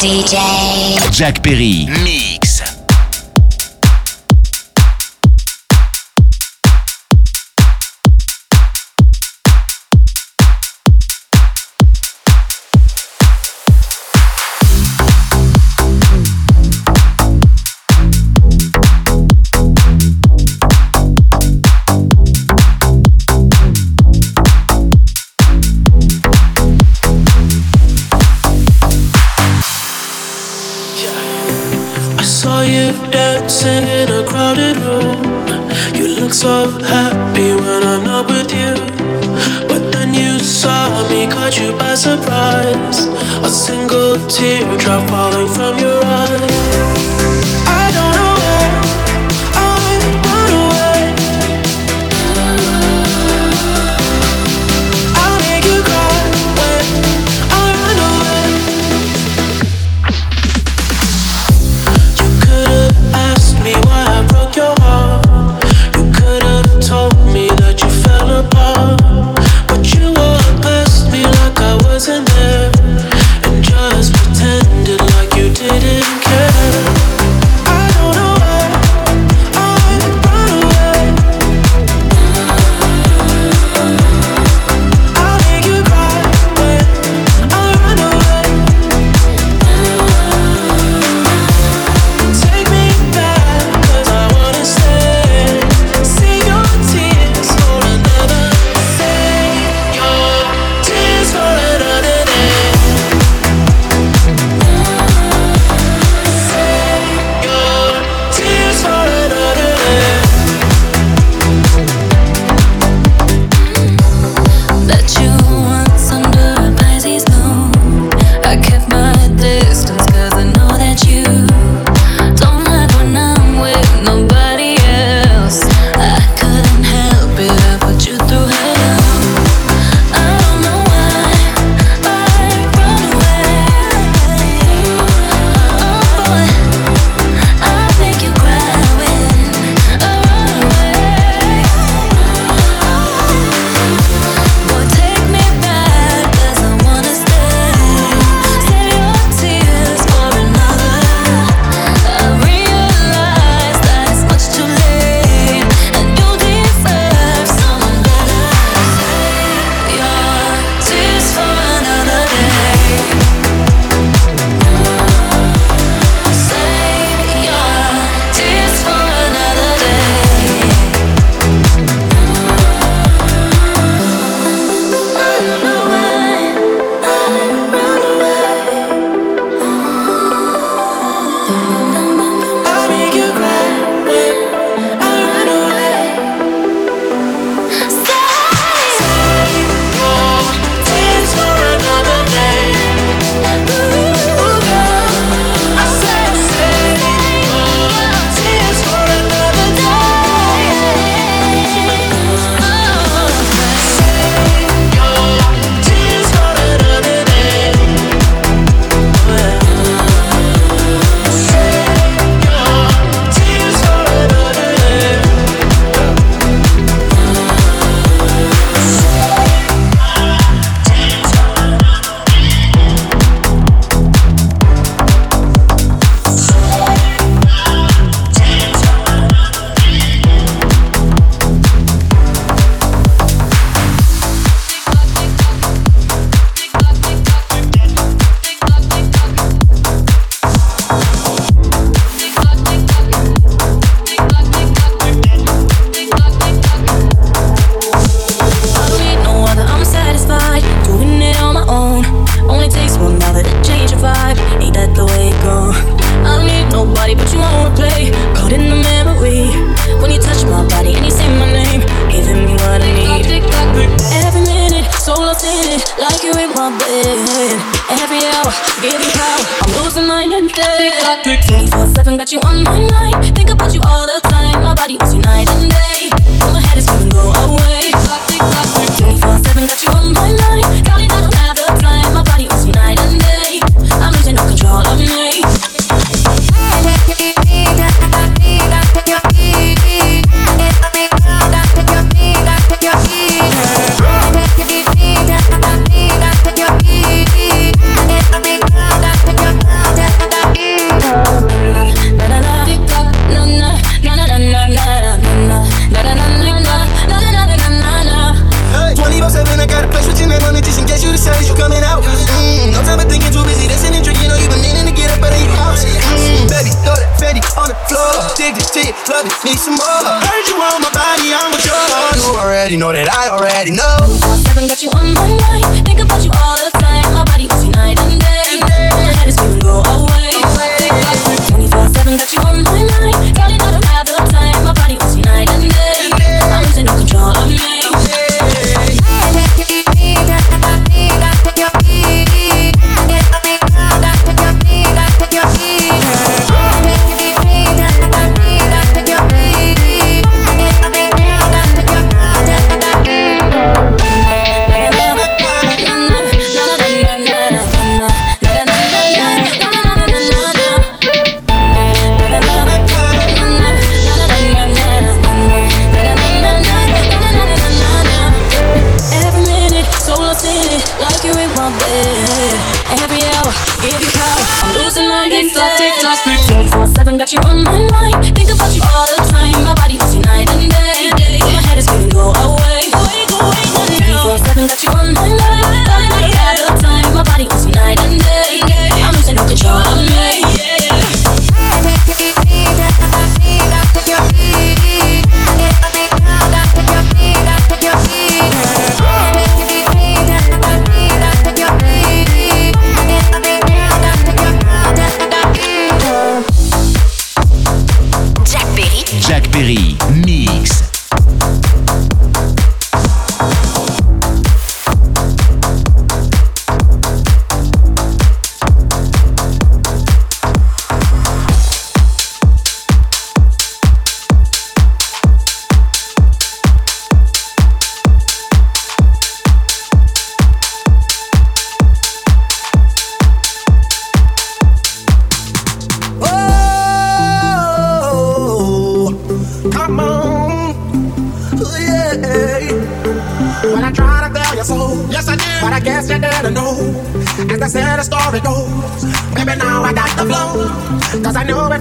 DJ Jack Perry. Mix.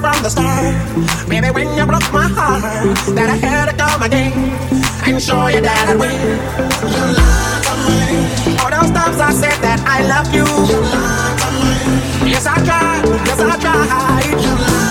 from the start. Maybe when you broke my heart, that I had to come again and show you that I win. You lied to me. All those times I said that I love you. You lied to me. Yes, I tried. Yes, I tried. You lied.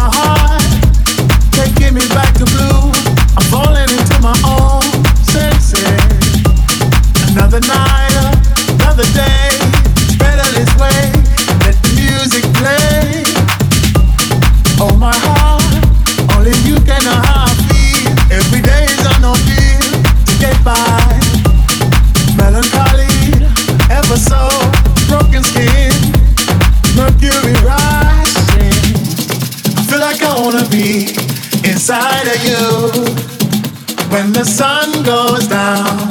inside of you. When the sun goes down.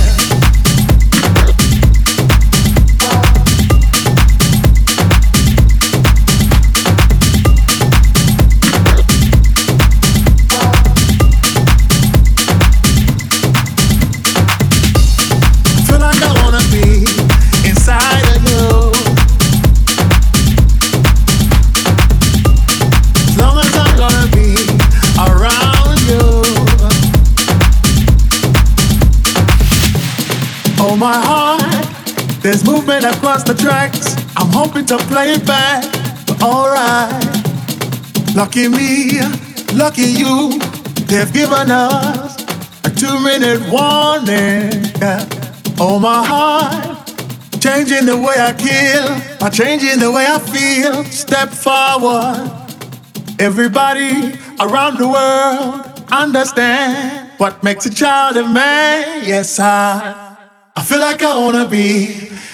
Movement across the tracks. I'm hoping to play it back, but alright. Lucky me, lucky you, they've given us a two minute warning. Oh my heart, changing the way I kill, by changing the way I feel. Step forward. Everybody around the world understand what makes a child a man. Yes, I, I feel like I wanna be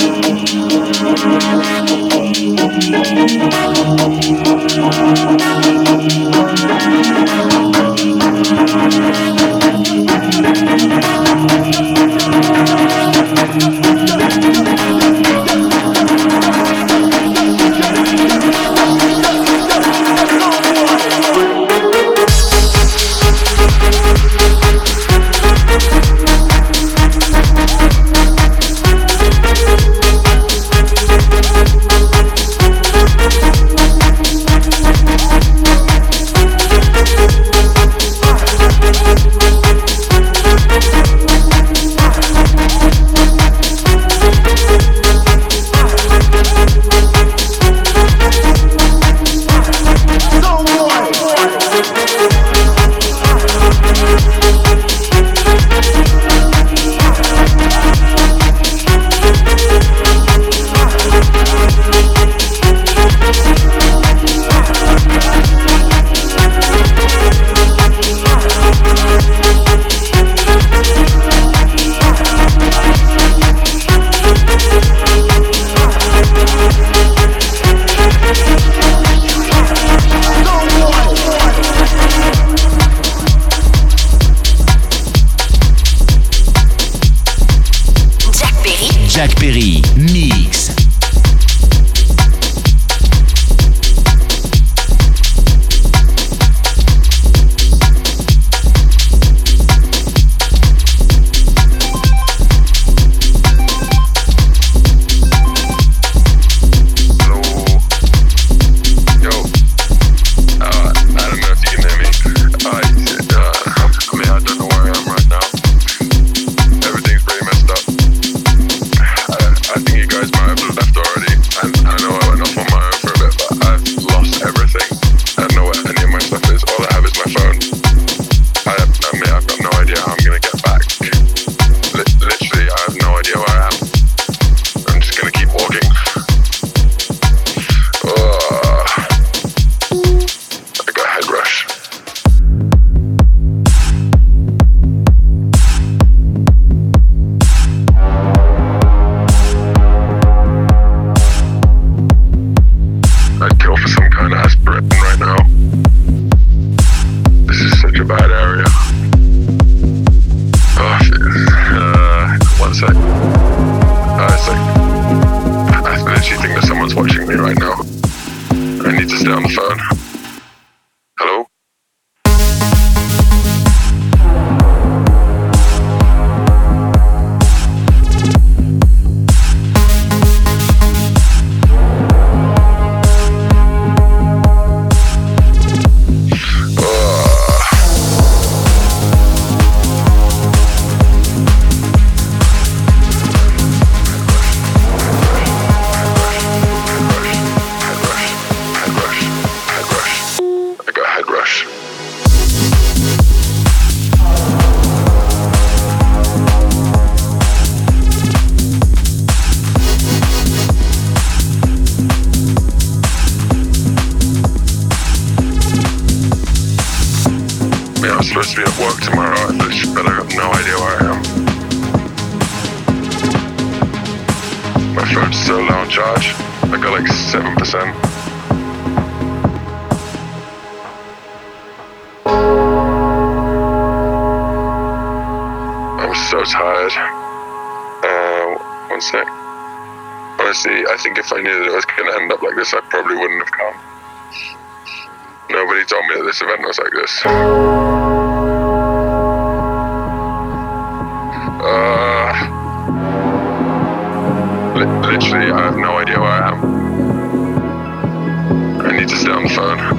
Thank I got like 7%. I'm so tired. Uh, one sec. Honestly, I think if I knew that it was going to end up like this, I probably wouldn't have come. Nobody told me that this event was like this. Literally, I have no idea where I am. I need to stay on the phone.